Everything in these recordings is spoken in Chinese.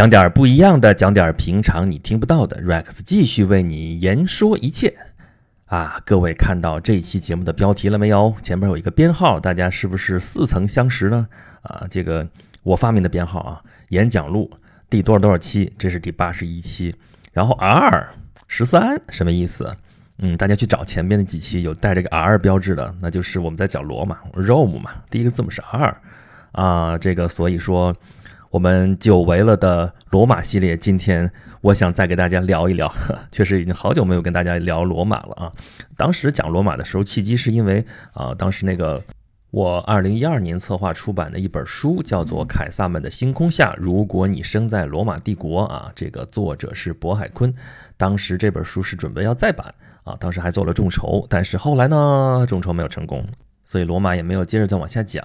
讲点不一样的，讲点平常你听不到的。Rex 继续为你言说一切啊！各位看到这一期节目的标题了没有？前面有一个编号，大家是不是似曾相识呢？啊，这个我发明的编号啊，演讲录第多少多少期？这是第八十一期。然后 R 十三什么意思？嗯，大家去找前边的几期有带这个 R 标志的，那就是我们在讲罗马，Rom 嘛，第一个字母是 R 啊。这个所以说。我们久违了的罗马系列，今天我想再给大家聊一聊。确实已经好久没有跟大家聊罗马了啊！当时讲罗马的时候，契机是因为啊，当时那个我二零一二年策划出版的一本书，叫做《凯撒们的星空下：如果你生在罗马帝国》啊，这个作者是渤海坤。当时这本书是准备要再版啊，当时还做了众筹，但是后来呢，众筹没有成功。所以罗马也没有接着再往下讲，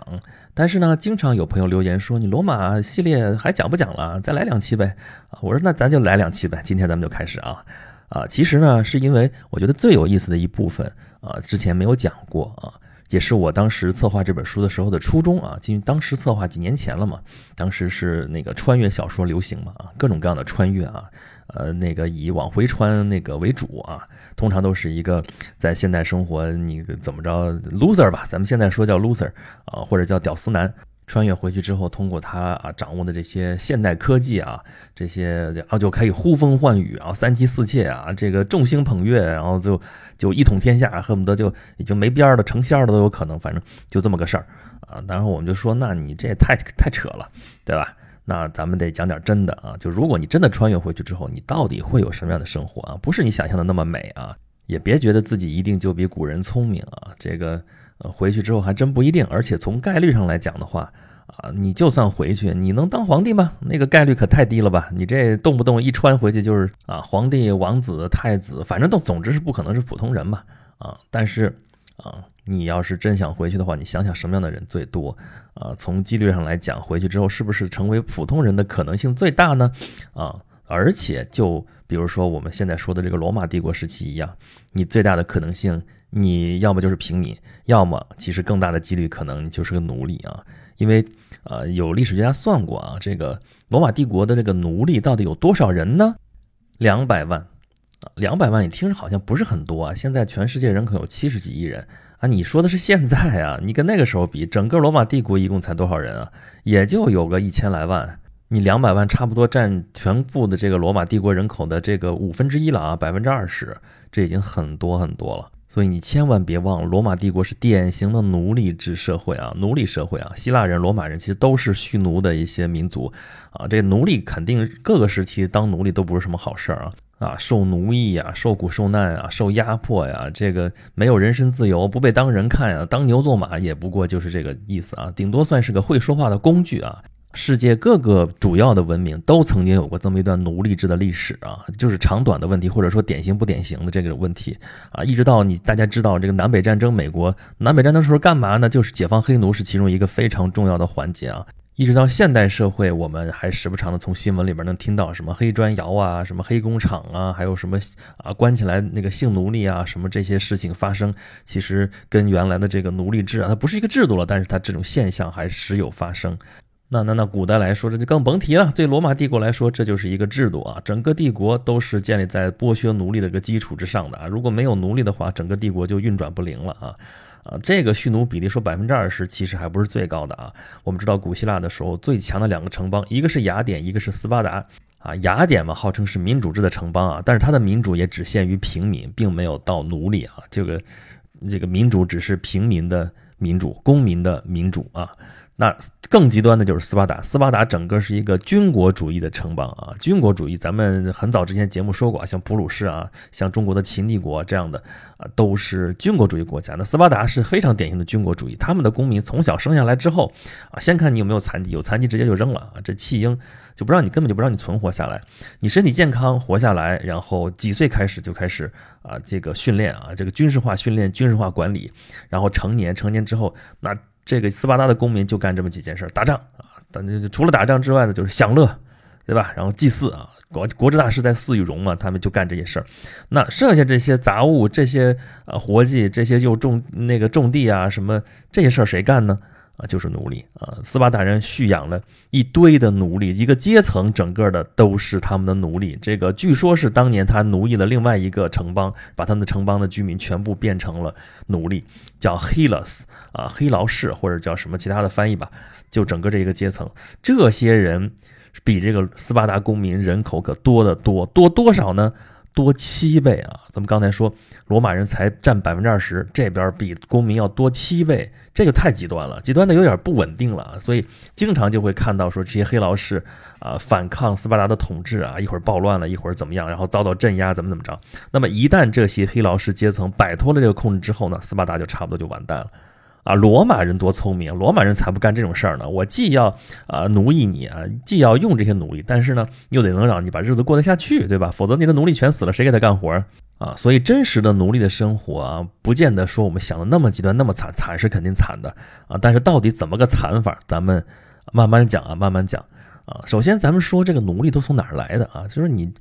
但是呢，经常有朋友留言说：“你罗马系列还讲不讲了？再来两期呗。”啊，我说那咱就来两期呗。今天咱们就开始啊啊，其实呢，是因为我觉得最有意思的一部分啊，之前没有讲过啊，也是我当时策划这本书的时候的初衷啊。因为当时策划几年前了嘛，当时是那个穿越小说流行嘛啊，各种各样的穿越啊。呃，那个以往回穿那个为主啊，通常都是一个在现代生活你怎么着 loser 吧，咱们现在说叫 loser 啊，或者叫屌丝男，穿越回去之后，通过他啊掌握的这些现代科技啊，这些啊就可以呼风唤雨啊，三妻四妾啊，这个众星捧月，然后就就一统天下，恨不得就已经没边儿了成仙了都有可能，反正就这么个事儿啊。然后我们就说，那你这也太太扯了，对吧？那咱们得讲点真的啊，就如果你真的穿越回去之后，你到底会有什么样的生活啊？不是你想象的那么美啊，也别觉得自己一定就比古人聪明啊。这个呃，回去之后还真不一定。而且从概率上来讲的话啊，你就算回去，你能当皇帝吗？那个概率可太低了吧？你这动不动一穿回去就是啊，皇帝、王子、太子，反正都总之是不可能是普通人嘛啊。但是啊。你要是真想回去的话，你想想什么样的人最多？啊，从几率上来讲，回去之后是不是成为普通人的可能性最大呢？啊，而且就比如说我们现在说的这个罗马帝国时期一样，你最大的可能性，你要么就是平民，要么其实更大的几率可能就是个奴隶啊。因为呃，有历史学家算过啊，这个罗马帝国的这个奴隶到底有多少人呢？两百万啊，两百万你听着好像不是很多啊。现在全世界人口有七十几亿人。你说的是现在啊？你跟那个时候比，整个罗马帝国一共才多少人啊？也就有个一千来万。你两百万差不多占全部的这个罗马帝国人口的这个五分之一了啊，百分之二十，这已经很多很多了。所以你千万别忘了，罗马帝国是典型的奴隶制社会啊，奴隶社会啊。希腊人、罗马人其实都是蓄奴的一些民族啊。这奴隶肯定各个时期当奴隶都不是什么好事儿啊。啊，受奴役呀，受苦受难啊，受压迫呀，这个没有人身自由，不被当人看呀，当牛做马也不过就是这个意思啊，顶多算是个会说话的工具啊。世界各个主要的文明都曾经有过这么一段奴隶制的历史啊，就是长短的问题，或者说典型不典型的这个问题啊，一直到你大家知道这个南北战争，美国南北战争时候干嘛呢？就是解放黑奴是其中一个非常重要的环节啊。一直到现代社会，我们还时不常的从新闻里边能听到什么黑砖窑啊，什么黑工厂啊，还有什么啊关起来那个性奴隶啊，什么这些事情发生，其实跟原来的这个奴隶制啊，它不是一个制度了，但是它这种现象还时有发生。那那那古代来说，这就更甭提了。对罗马帝国来说，这就是一个制度啊，整个帝国都是建立在剥削奴隶的一个基础之上的啊。如果没有奴隶的话，整个帝国就运转不灵了啊。啊，这个蓄奴比例说百分之二十，其实还不是最高的啊。我们知道古希腊的时候最强的两个城邦，一个是雅典，一个是斯巴达。啊，雅典嘛，号称是民主制的城邦啊，但是它的民主也只限于平民，并没有到奴隶啊。这个这个民主只是平民的民主，公民的民主啊。那更极端的就是斯巴达，斯巴达整个是一个军国主义的城邦啊，军国主义，咱们很早之前节目说过啊，像普鲁士啊，像中国的秦帝国这样的啊，都是军国主义国家。那斯巴达是非常典型的军国主义，他们的公民从小生下来之后啊，先看你有没有残疾，有残疾直接就扔了啊，这弃婴就不让你，根本就不让你存活下来。你身体健康活下来，然后几岁开始就开始啊，这个训练啊，这个军事化训练、军事化管理，然后成年，成年之后那。这个斯巴达的公民就干这么几件事：打仗啊，但就除了打仗之外呢，就是享乐，对吧？然后祭祀啊，国国之大事在祀与戎嘛，他们就干这些事儿。那剩下这些杂物、这些呃活计、这些又种那个种地啊什么这些事儿谁干呢？啊，就是奴隶啊。斯巴达人蓄养了一堆的奴隶，一个阶层整个的都是他们的奴隶。这个据说是当年他奴役了另外一个城邦，把他们的城邦的居民全部变成了奴隶，叫 Helos 啊，黑劳士或者叫什么其他的翻译吧。就整个这一个阶层，这些人比这个斯巴达公民人口可多得多，多多少呢？多七倍啊！咱们刚才说罗马人才占百分之二十，这边比公民要多七倍，这个太极端了，极端的有点不稳定了。所以经常就会看到说这些黑劳士啊反抗斯巴达的统治啊，一会儿暴乱了，一会儿怎么样，然后遭到镇压，怎么怎么着。那么一旦这些黑劳士阶层摆脱了这个控制之后呢，斯巴达就差不多就完蛋了。啊，罗马人多聪明，罗马人才不干这种事儿呢。我既要啊奴役你啊，既要用这些奴隶，但是呢，又得能让你把日子过得下去，对吧？否则你的奴隶全死了，谁给他干活儿啊？所以真实的奴隶的生活啊，不见得说我们想的那么极端，那么惨，惨是肯定惨的啊。但是到底怎么个惨法，咱们慢慢讲啊，慢慢讲啊。首先，咱们说这个奴隶都从哪儿来的啊？就是你。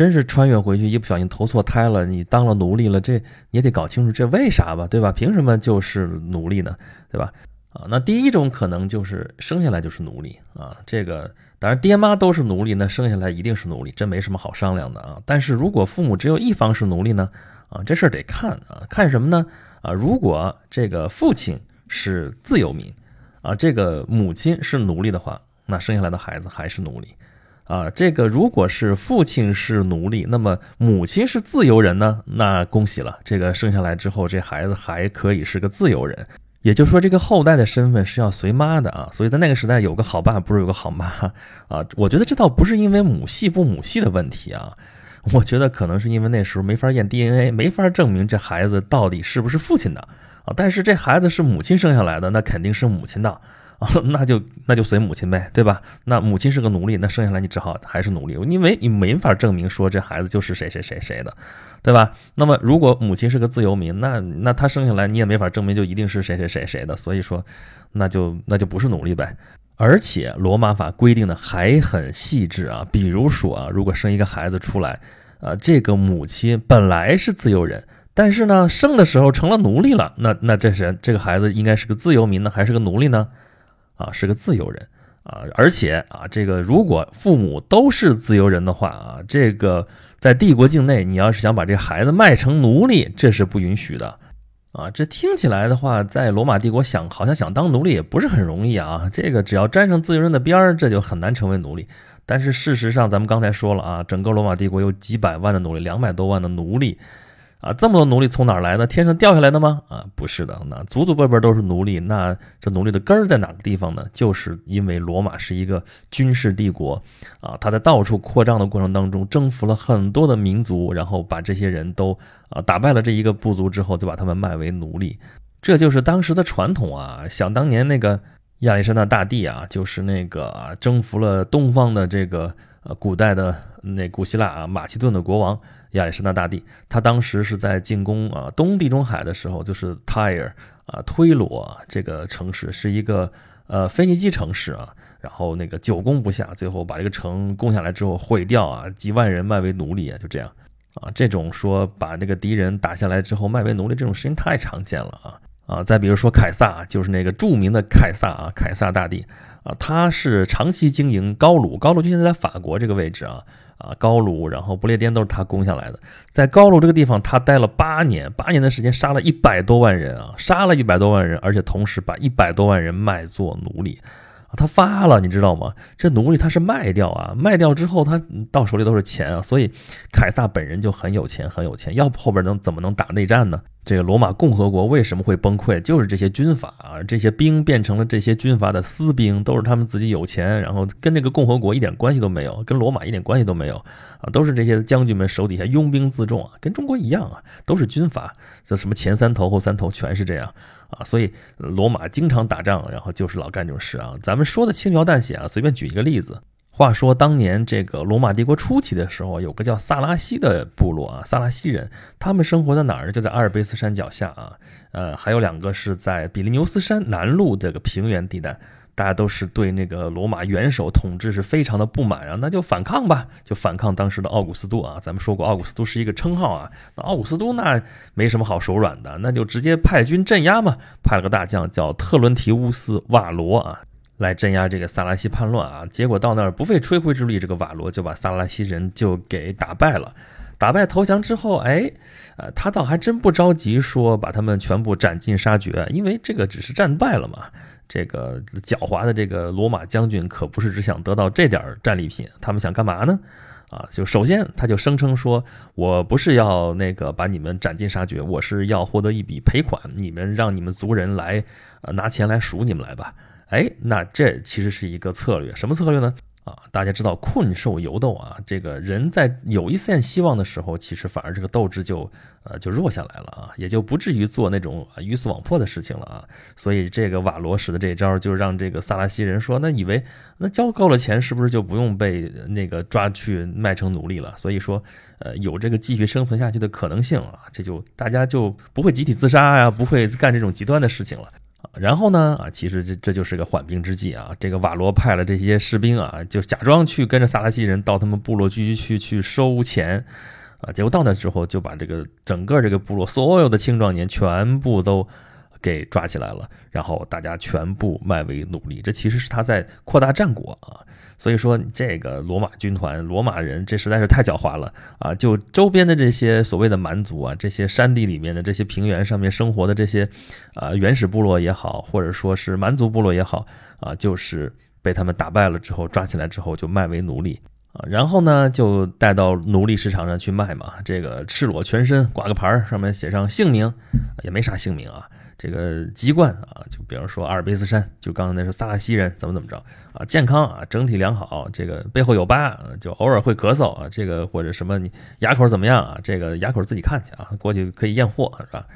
真是穿越回去，一不小心投错胎了，你当了奴隶了，这你也得搞清楚这为啥吧，对吧？凭什么就是奴隶呢，对吧？啊，那第一种可能就是生下来就是奴隶啊，这个当然爹妈都是奴隶，那生下来一定是奴隶，这没什么好商量的啊。但是如果父母只有一方是奴隶呢，啊，这事儿得看啊，看什么呢？啊，如果这个父亲是自由民，啊，这个母亲是奴隶的话，那生下来的孩子还是奴隶。啊，这个如果是父亲是奴隶，那么母亲是自由人呢？那恭喜了，这个生下来之后，这孩子还可以是个自由人。也就是说，这个后代的身份是要随妈的啊。所以在那个时代，有个好爸不是有个好妈啊。我觉得这倒不是因为母系不母系的问题啊，我觉得可能是因为那时候没法验 DNA，没法证明这孩子到底是不是父亲的啊。但是这孩子是母亲生下来的，那肯定是母亲的。那就那就随母亲呗，对吧？那母亲是个奴隶，那生下来你只好还是奴隶，因为你没法证明说这孩子就是谁谁谁谁的，对吧？那么如果母亲是个自由民，那那他生下来你也没法证明就一定是谁谁谁谁的，所以说那就那就不是奴隶呗。而且罗马法规定的还很细致啊，比如说啊，如果生一个孩子出来，啊，这个母亲本来是自由人，但是呢生的时候成了奴隶了，那那这是这个孩子应该是个自由民呢，还是个奴隶呢？啊，是个自由人啊，而且啊，这个如果父母都是自由人的话啊，这个在帝国境内，你要是想把这孩子卖成奴隶，这是不允许的啊。这听起来的话，在罗马帝国想好像想当奴隶也不是很容易啊。这个只要沾上自由人的边儿，这就很难成为奴隶。但是事实上，咱们刚才说了啊，整个罗马帝国有几百万的奴隶，两百多万的奴隶。啊，这么多奴隶从哪儿来的？天上掉下来的吗？啊，不是的，那祖祖辈辈都是奴隶。那这奴隶的根儿在哪个地方呢？就是因为罗马是一个军事帝国，啊，他在到处扩张的过程当中，征服了很多的民族，然后把这些人都啊打败了这一个部族之后，就把他们卖为奴隶。这就是当时的传统啊。想当年那个亚历山大大帝啊，就是那个征服了东方的这个呃古代的那古希腊啊马其顿的国王。亚历山大大帝，他当时是在进攻啊东地中海的时候，就是 Tyre 啊推罗这个城市是一个呃腓尼基城市啊，然后那个久攻不下，最后把这个城攻下来之后毁掉啊，几万人卖为奴隶啊，就这样。啊，这种说把那个敌人打下来之后卖为奴隶这种事情太常见了啊。啊，再比如说凯撒，就是那个著名的凯撒啊，凯撒大帝啊，他是长期经营高卢，高卢就现在在法国这个位置啊。啊，高卢，然后不列颠都是他攻下来的。在高卢这个地方，他待了八年，八年的时间杀了一百多万人啊，杀了一百多万人，而且同时把一百多万人卖做奴隶。他发了，你知道吗？这奴隶他是卖掉啊，卖掉之后他到手里都是钱啊，所以凯撒本人就很有钱，很有钱，要不后边能怎么能打内战呢？这个罗马共和国为什么会崩溃？就是这些军阀啊，这些兵变成了这些军阀的私兵，都是他们自己有钱，然后跟这个共和国一点关系都没有，跟罗马一点关系都没有啊，都是这些将军们手底下拥兵自重啊，跟中国一样啊，都是军阀，这什么前三头后三头全是这样啊，所以罗马经常打仗，然后就是老干这种事啊。咱们说的轻描淡写啊，随便举一个例子。话说当年这个罗马帝国初期的时候，有个叫萨拉西的部落啊，萨拉西人，他们生活在哪儿呢？就在阿尔卑斯山脚下啊，呃，还有两个是在比利牛斯山南麓这个平原地带。大家都是对那个罗马元首统治是非常的不满啊，那就反抗吧，就反抗当时的奥古斯都啊。咱们说过，奥古斯都是一个称号啊，那奥古斯都那没什么好手软的，那就直接派军镇压嘛，派了个大将叫特伦提乌斯瓦罗啊。来镇压这个萨拉西叛乱啊，结果到那儿不费吹灰之力，这个瓦罗就把萨拉西人就给打败了。打败投降之后，哎，呃，他倒还真不着急说把他们全部斩尽杀绝，因为这个只是战败了嘛。这个狡猾的这个罗马将军可不是只想得到这点战利品，他们想干嘛呢？啊，就首先他就声称说，我不是要那个把你们斩尽杀绝，我是要获得一笔赔款，你们让你们族人来，呃，拿钱来赎你们来吧。哎，那这其实是一个策略，什么策略呢？啊，大家知道困兽犹斗啊，这个人在有一线希望的时候，其实反而这个斗志就呃就弱下来了啊，也就不至于做那种鱼死网破的事情了啊。所以这个瓦罗使的这招，就让这个萨拉西人说，那以为那交够了钱，是不是就不用被那个抓去卖成奴隶了？所以说，呃，有这个继续生存下去的可能性啊，这就大家就不会集体自杀呀，不会干这种极端的事情了。然后呢？啊，其实这这就是个缓兵之计啊。这个瓦罗派了这些士兵啊，就假装去跟着萨拉西人到他们部落聚居区去收钱，啊，结果到那之后就把这个整个这个部落所有的青壮年全部都给抓起来了，然后大家全部卖为奴隶。这其实是他在扩大战果啊。所以说，这个罗马军团、罗马人，这实在是太狡猾了啊！就周边的这些所谓的蛮族啊，这些山地里面的这些平原上面生活的这些啊原始部落也好，或者说是蛮族部落也好啊，就是被他们打败了之后，抓起来之后就卖为奴隶啊，然后呢就带到奴隶市场上去卖嘛。这个赤裸全身，挂个牌儿，上面写上姓名，也没啥姓名啊。这个籍贯啊，就比方说阿尔卑斯山，就刚才那是萨拉西人，怎么怎么着啊？健康啊，整体良好，这个背后有疤，就偶尔会咳嗽啊，这个或者什么你牙口怎么样啊？这个牙口自己看去啊，过去可以验货是吧？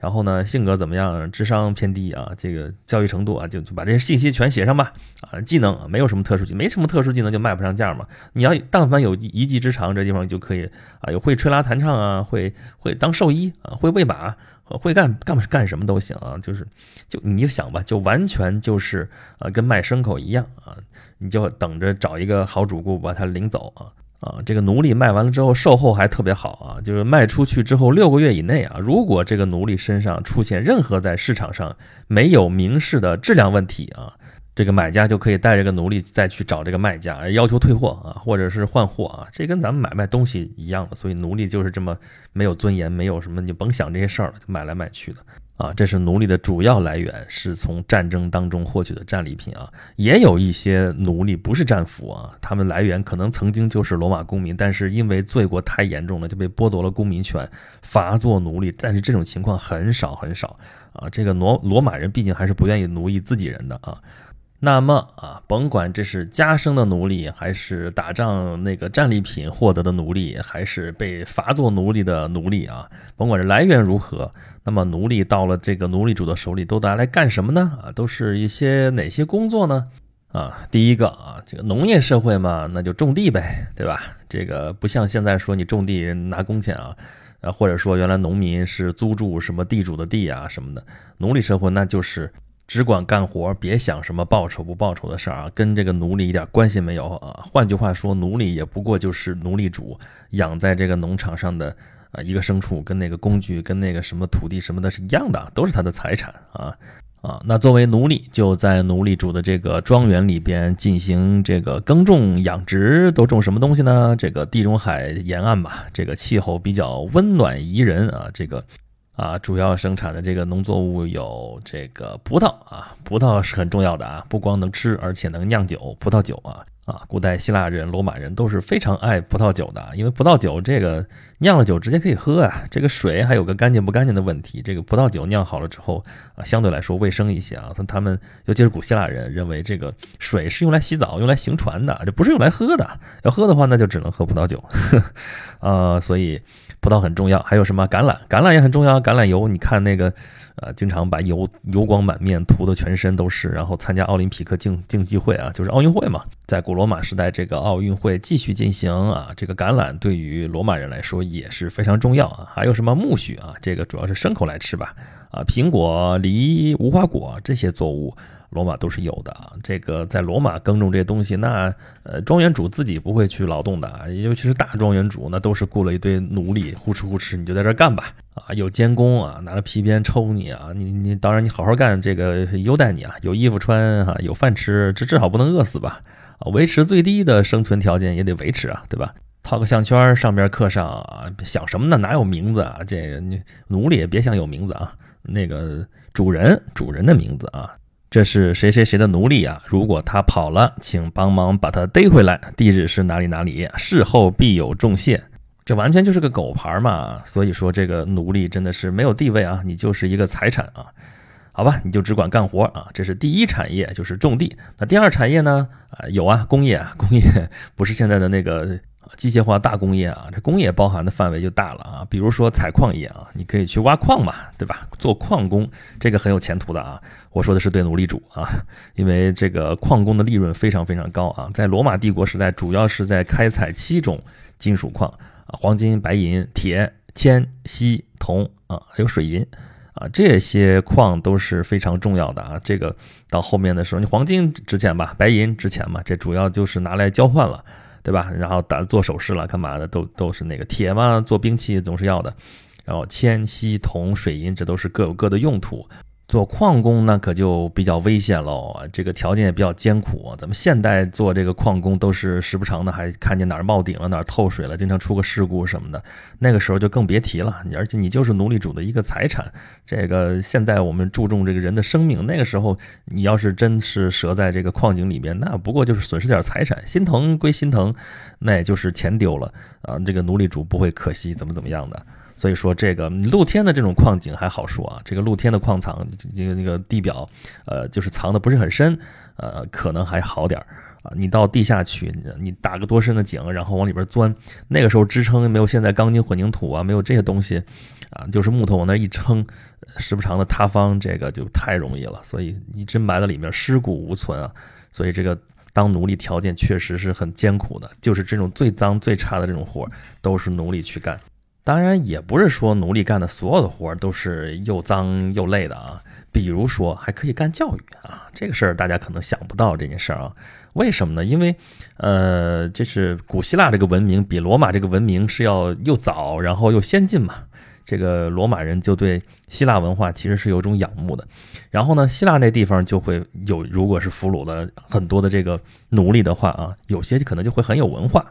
然后呢，性格怎么样？智商偏低啊，这个教育程度啊，就就把这些信息全写上吧啊。技能没有什么特殊技，没什么特殊技能就卖不上价嘛。你要但凡有一技之长，这地方就可以啊，有会吹拉弹唱啊，会会当兽医啊，会喂马。会干干干什么都行啊，就是就你就想吧，就完全就是啊跟卖牲口一样啊，你就等着找一个好主顾把他领走啊啊！这个奴隶卖完了之后售后还特别好啊，就是卖出去之后六个月以内啊，如果这个奴隶身上出现任何在市场上没有明示的质量问题啊。这个买家就可以带这个奴隶再去找这个卖家，要求退货啊，或者是换货啊，这跟咱们买卖东西一样的。所以奴隶就是这么没有尊严，没有什么你甭想这些事儿了，就买来买去的啊。这是奴隶的主要来源，是从战争当中获取的战利品啊。也有一些奴隶不是战俘啊，他们来源可能曾经就是罗马公民，但是因为罪过太严重了，就被剥夺了公民权，罚做奴隶。但是这种情况很少很少啊。这个罗罗马人毕竟还是不愿意奴役自己人的啊。那么啊，甭管这是加生的奴隶，还是打仗那个战利品获得的奴隶，还是被罚做奴隶的奴隶啊，甭管是来源如何，那么奴隶到了这个奴隶主的手里，都拿来干什么呢？啊，都是一些哪些工作呢？啊，第一个啊，这个农业社会嘛，那就种地呗，对吧？这个不像现在说你种地拿工钱啊，啊，或者说原来农民是租住什么地主的地啊什么的，奴隶社会那就是。只管干活，别想什么报酬不报酬的事儿啊，跟这个奴隶一点关系没有啊。换句话说，奴隶也不过就是奴隶主养在这个农场上的啊一个牲畜，跟那个工具、跟那个什么土地什么的是一样的，都是他的财产啊啊。那作为奴隶，就在奴隶主的这个庄园里边进行这个耕种养殖，都种什么东西呢？这个地中海沿岸吧，这个气候比较温暖宜人啊，这个。啊，主要生产的这个农作物有这个葡萄啊，葡萄是很重要的啊，不光能吃，而且能酿酒，葡萄酒啊啊，古代希腊人、罗马人都是非常爱葡萄酒的，因为葡萄酒这个酿了酒直接可以喝啊，这个水还有个干净不干净的问题，这个葡萄酒酿好了之后啊，相对来说卫生一些啊，他他们尤其是古希腊人认为这个水是用来洗澡、用来行船的，这不是用来喝的，要喝的话那就只能喝葡萄酒，啊，所以。葡萄很重要，还有什么橄榄？橄榄也很重要。橄榄油，你看那个，呃，经常把油油光满面涂的全身都是，然后参加奥林匹克竞竞技会啊，就是奥运会嘛。在古罗马时代，这个奥运会继续进行啊，这个橄榄对于罗马人来说也是非常重要啊。还有什么苜蓿啊？这个主要是牲口来吃吧。啊，苹果、梨、无花果这些作物罗马都是有的啊。这个在罗马耕种这些东西，那呃庄园主自己不会去劳动的，尤其是大庄园主，那都是雇了一堆奴隶，呼哧呼哧你就在这干吧啊，有监工啊，拿着皮鞭抽你啊，你你当然你好好干，这个优待你啊，有衣服穿哈，有饭吃，这至少不能饿死吧啊，维持最低的生存条件也得维持啊，对吧？套个项圈，上边刻上啊，想什么呢？哪有名字啊？这个你奴隶也别想有名字啊。那个主人，主人的名字啊，这是谁谁谁的奴隶啊？如果他跑了，请帮忙把他逮回来。地址是哪里哪里？事后必有重谢。这完全就是个狗牌嘛。所以说这个奴隶真的是没有地位啊，你就是一个财产啊。好吧，你就只管干活啊。这是第一产业，就是种地。那第二产业呢？啊，有啊，工业啊，工业不是现在的那个。机械化大工业啊，这工业包含的范围就大了啊。比如说采矿业啊，你可以去挖矿嘛，对吧？做矿工，这个很有前途的啊。我说的是对奴隶主啊，因为这个矿工的利润非常非常高啊。在罗马帝国时代，主要是在开采七种金属矿啊，黄金、白银、铁、铅、锡、铜啊，还有水银啊，这些矿都是非常重要的啊。这个到后面的时候，你黄金值钱吧，白银值钱嘛，这主要就是拿来交换了。对吧？然后打做首饰了，干嘛的都都是那个铁嘛，做兵器总是要的。然后铅、锡、铜、水银，这都是各有各的用途。做矿工那可就比较危险喽，这个条件也比较艰苦。咱们现代做这个矿工都是时不常的，还看见哪儿冒顶了，哪儿透水了，经常出个事故什么的。那个时候就更别提了，而且你就是奴隶主的一个财产。这个现在我们注重这个人的生命，那个时候你要是真是折在这个矿井里面，那不过就是损失点财产，心疼归心疼，那也就是钱丢了啊。这个奴隶主不会可惜怎么怎么样的。所以说，这个露天的这种矿井还好说啊，这个露天的矿藏，这个那个地表，呃，就是藏的不是很深，呃，可能还好点儿啊。你到地下去，你打个多深的井，然后往里边钻，那个时候支撑没有现在钢筋混凝土啊，没有这些东西啊，就是木头往那一撑，时不常的塌方，这个就太容易了。所以你真埋在里面，尸骨无存啊。所以这个当奴隶条件确实是很艰苦的，就是这种最脏最差的这种活，都是奴隶去干。当然也不是说奴隶干的所有的活都是又脏又累的啊，比如说还可以干教育啊，这个事儿大家可能想不到这件事儿啊，为什么呢？因为，呃，这是古希腊这个文明比罗马这个文明是要又早，然后又先进嘛。这个罗马人就对希腊文化其实是有种仰慕的，然后呢，希腊那地方就会有，如果是俘虏了很多的这个奴隶的话啊，有些可能就会很有文化。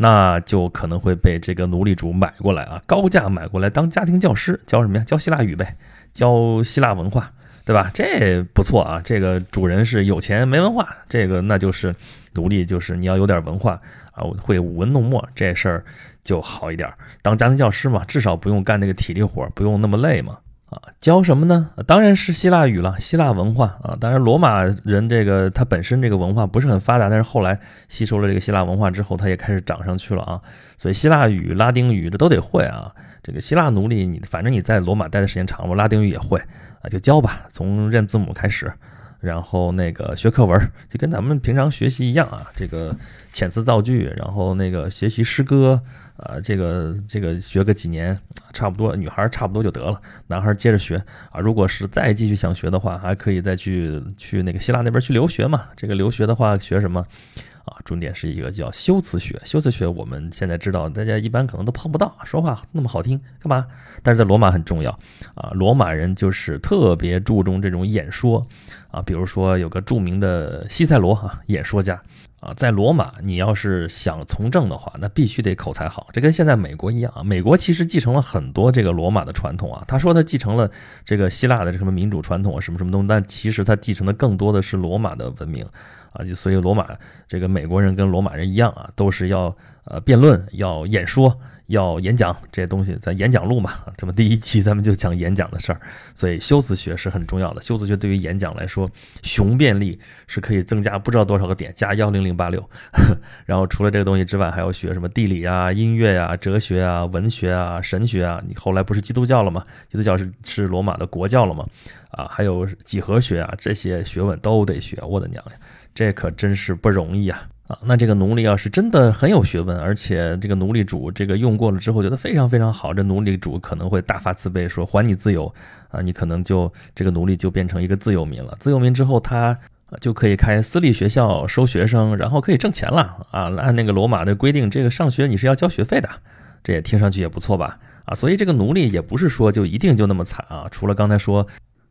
那就可能会被这个奴隶主买过来啊，高价买过来当家庭教师，教什么呀？教希腊语呗，教希腊文化，对吧？这不错啊。这个主人是有钱没文化，这个那就是奴隶，就是你要有点文化啊，会舞文弄墨，这事儿就好一点。当家庭教师嘛，至少不用干那个体力活，不用那么累嘛。啊，教什么呢？当然是希腊语了，希腊文化啊。当然，罗马人这个他本身这个文化不是很发达，但是后来吸收了这个希腊文化之后，他也开始涨上去了啊。所以希腊语、拉丁语这都得会啊。这个希腊奴隶，你反正你在罗马待的时间长了，拉丁语也会啊，就教吧，从认字母开始，然后那个学课文，就跟咱们平常学习一样啊。这个遣词造句，然后那个学习诗歌。啊，这个这个学个几年，差不多，女孩差不多就得了，男孩接着学啊。如果是再继续想学的话，还可以再去去那个希腊那边去留学嘛。这个留学的话，学什么啊？重点是一个叫修辞学。修辞学我们现在知道，大家一般可能都碰不到，说话那么好听，干嘛？但是在罗马很重要啊。罗马人就是特别注重这种演说啊，比如说有个著名的西塞罗啊，演说家。啊，在罗马，你要是想从政的话，那必须得口才好。这跟现在美国一样啊。美国其实继承了很多这个罗马的传统啊。他说他继承了这个希腊的什么民主传统啊，什么什么东西，但其实他继承的更多的是罗马的文明啊。就所以罗马这个美国人跟罗马人一样啊，都是要呃辩论，要演说。要演讲这些东西，咱演讲录嘛，咱们第一期咱们就讲演讲的事儿，所以修辞学是很重要的。修辞学对于演讲来说，雄辩力是可以增加不知道多少个点，加幺零零八六。然后除了这个东西之外，还要学什么地理啊、音乐啊、哲学啊、文学啊、神学啊。你后来不是基督教了吗？基督教是是罗马的国教了吗？啊，还有几何学啊，这些学问都得学。我的娘呀，这可真是不容易啊！啊，那这个奴隶要是真的很有学问，而且这个奴隶主这个用过了之后觉得非常非常好，这奴隶主可能会大发慈悲说还你自由啊，你可能就这个奴隶就变成一个自由民了。自由民之后他就可以开私立学校收学生，然后可以挣钱了啊。按那个罗马的规定，这个上学你是要交学费的，这也听上去也不错吧？啊，所以这个奴隶也不是说就一定就那么惨啊。除了刚才说。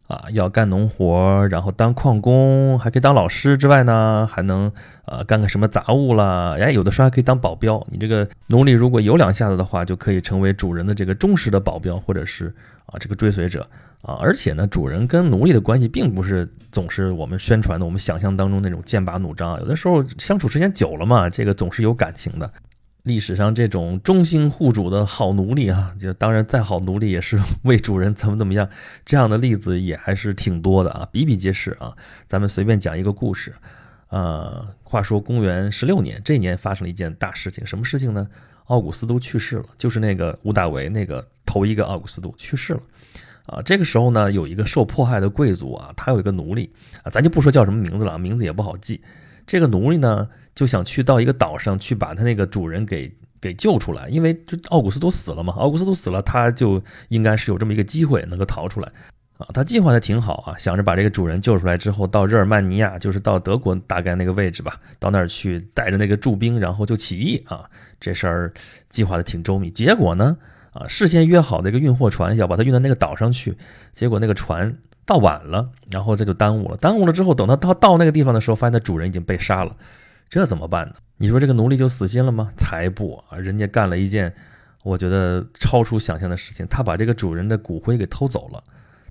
啊，要干农活，然后当矿工，还可以当老师之外呢，还能呃干个什么杂物啦？哎，有的时候还可以当保镖。你这个奴隶如果有两下子的话，就可以成为主人的这个忠实的保镖，或者是啊这个追随者啊。而且呢，主人跟奴隶的关系并不是总是我们宣传的、我们想象当中那种剑拔弩张。有的时候相处时间久了嘛，这个总是有感情的。历史上这种忠心护主的好奴隶啊，就当然再好奴隶也是为主人怎么怎么样，这样的例子也还是挺多的啊，比比皆是啊。咱们随便讲一个故事，呃，话说公元十六年，这年发生了一件大事情，什么事情呢？奥古斯都去世了，就是那个屋大维那个头一个奥古斯都去世了啊。这个时候呢，有一个受迫害的贵族啊，他有一个奴隶啊，咱就不说叫什么名字了，名字也不好记。这个奴隶呢？就想去到一个岛上去把他那个主人给给救出来，因为这奥古斯都死了嘛，奥古斯都死了，他就应该是有这么一个机会能够逃出来啊。他计划的挺好啊，想着把这个主人救出来之后，到日耳曼尼亚，就是到德国大概那个位置吧，到那儿去带着那个驻兵，然后就起义啊。这事儿计划的挺周密。结果呢，啊，事先约好的一个运货船要把他运到那个岛上去，结果那个船到晚了，然后这就耽误了。耽误了之后，等他到到那个地方的时候，发现他主人已经被杀了。这怎么办呢？你说这个奴隶就死心了吗？才不啊！人家干了一件我觉得超出想象的事情，他把这个主人的骨灰给偷走了。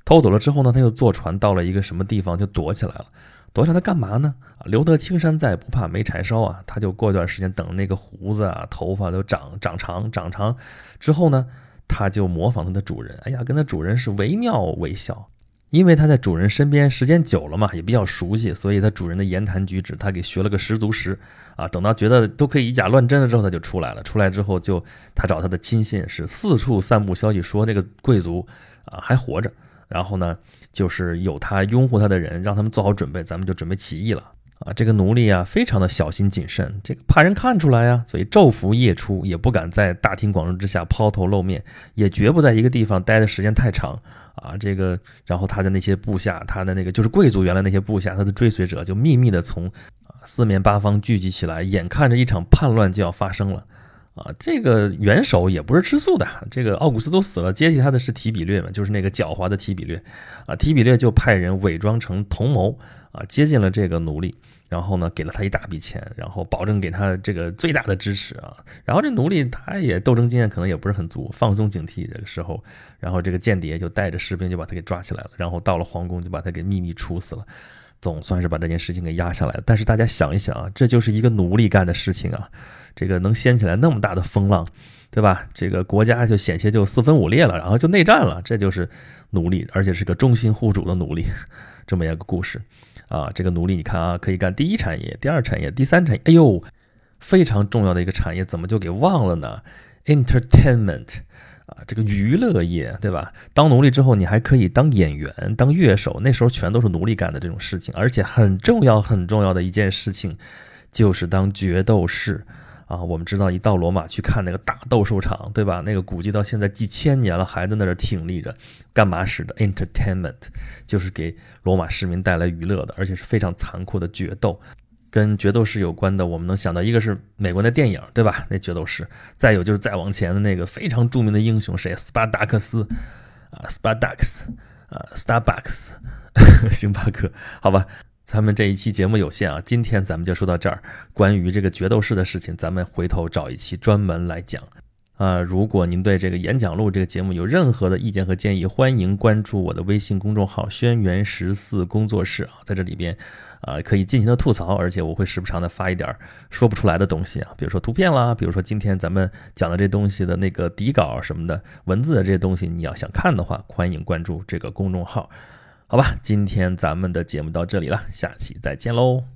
偷走了之后呢，他又坐船到了一个什么地方就躲起来了。躲起来他干嘛呢？留得青山在，不怕没柴烧啊！他就过段时间，等那个胡子啊、头发都长长长长长之后呢，他就模仿他的主人，哎呀，跟他主人是惟妙惟肖。因为他在主人身边时间久了嘛，也比较熟悉，所以他主人的言谈举止他给学了个十足十啊。等到觉得都可以以假乱真了之后，他就出来了。出来之后就他找他的亲信是四处散布消息，说那个贵族啊还活着。然后呢，就是有他拥护他的人，让他们做好准备，咱们就准备起义了啊。这个奴隶啊，非常的小心谨慎，这个怕人看出来呀，所以昼伏夜出，也不敢在大庭广众之下抛头露面，也绝不在一个地方待的时间太长。啊，这个，然后他的那些部下，他的那个就是贵族原来那些部下，他的追随者就秘密的从啊四面八方聚集起来，眼看着一场叛乱就要发生了，啊，这个元首也不是吃素的，这个奥古斯都死了，接替他的是提比略嘛，就是那个狡猾的提比略，啊，提比略就派人伪装成同谋，啊，接近了这个奴隶。然后呢，给了他一大笔钱，然后保证给他这个最大的支持啊。然后这奴隶他也斗争经验可能也不是很足，放松警惕这个时候，然后这个间谍就带着士兵就把他给抓起来了，然后到了皇宫就把他给秘密处死了，总算是把这件事情给压下来了。但是大家想一想啊，这就是一个奴隶干的事情啊，这个能掀起来那么大的风浪，对吧？这个国家就险些就四分五裂了，然后就内战了，这就是奴隶，而且是个忠心护主的奴隶，这么一个故事。啊，这个奴隶，你看啊，可以干第一产业、第二产业、第三产业。哎呦，非常重要的一个产业，怎么就给忘了呢？Entertainment，啊，这个娱乐业，对吧？当奴隶之后，你还可以当演员、当乐手，那时候全都是奴隶干的这种事情。而且很重要、很重要的一件事情，就是当决斗士。啊，我们知道一到罗马去看那个大斗兽场，对吧？那个估计到现在几千年了，还在那儿挺立着，干嘛使的？Entertainment，就是给罗马市民带来娱乐的，而且是非常残酷的决斗。跟决斗士有关的，我们能想到一个是美国那电影，对吧？那决斗士，再有就是再往前的那个非常著名的英雄，谁？斯巴达克斯啊，Spartacus 啊，Starbucks，星巴克，好吧。咱们这一期节目有限啊，今天咱们就说到这儿。关于这个决斗士的事情，咱们回头找一期专门来讲。啊，如果您对这个演讲录这个节目有任何的意见和建议，欢迎关注我的微信公众号“轩辕十四工作室”啊，在这里边啊可以尽情的吐槽，而且我会时不常的发一点说不出来的东西啊，比如说图片啦，比如说今天咱们讲的这东西的那个底稿什么的文字的这些东西，你要想看的话，欢迎关注这个公众号。好吧，今天咱们的节目到这里了，下期再见喽。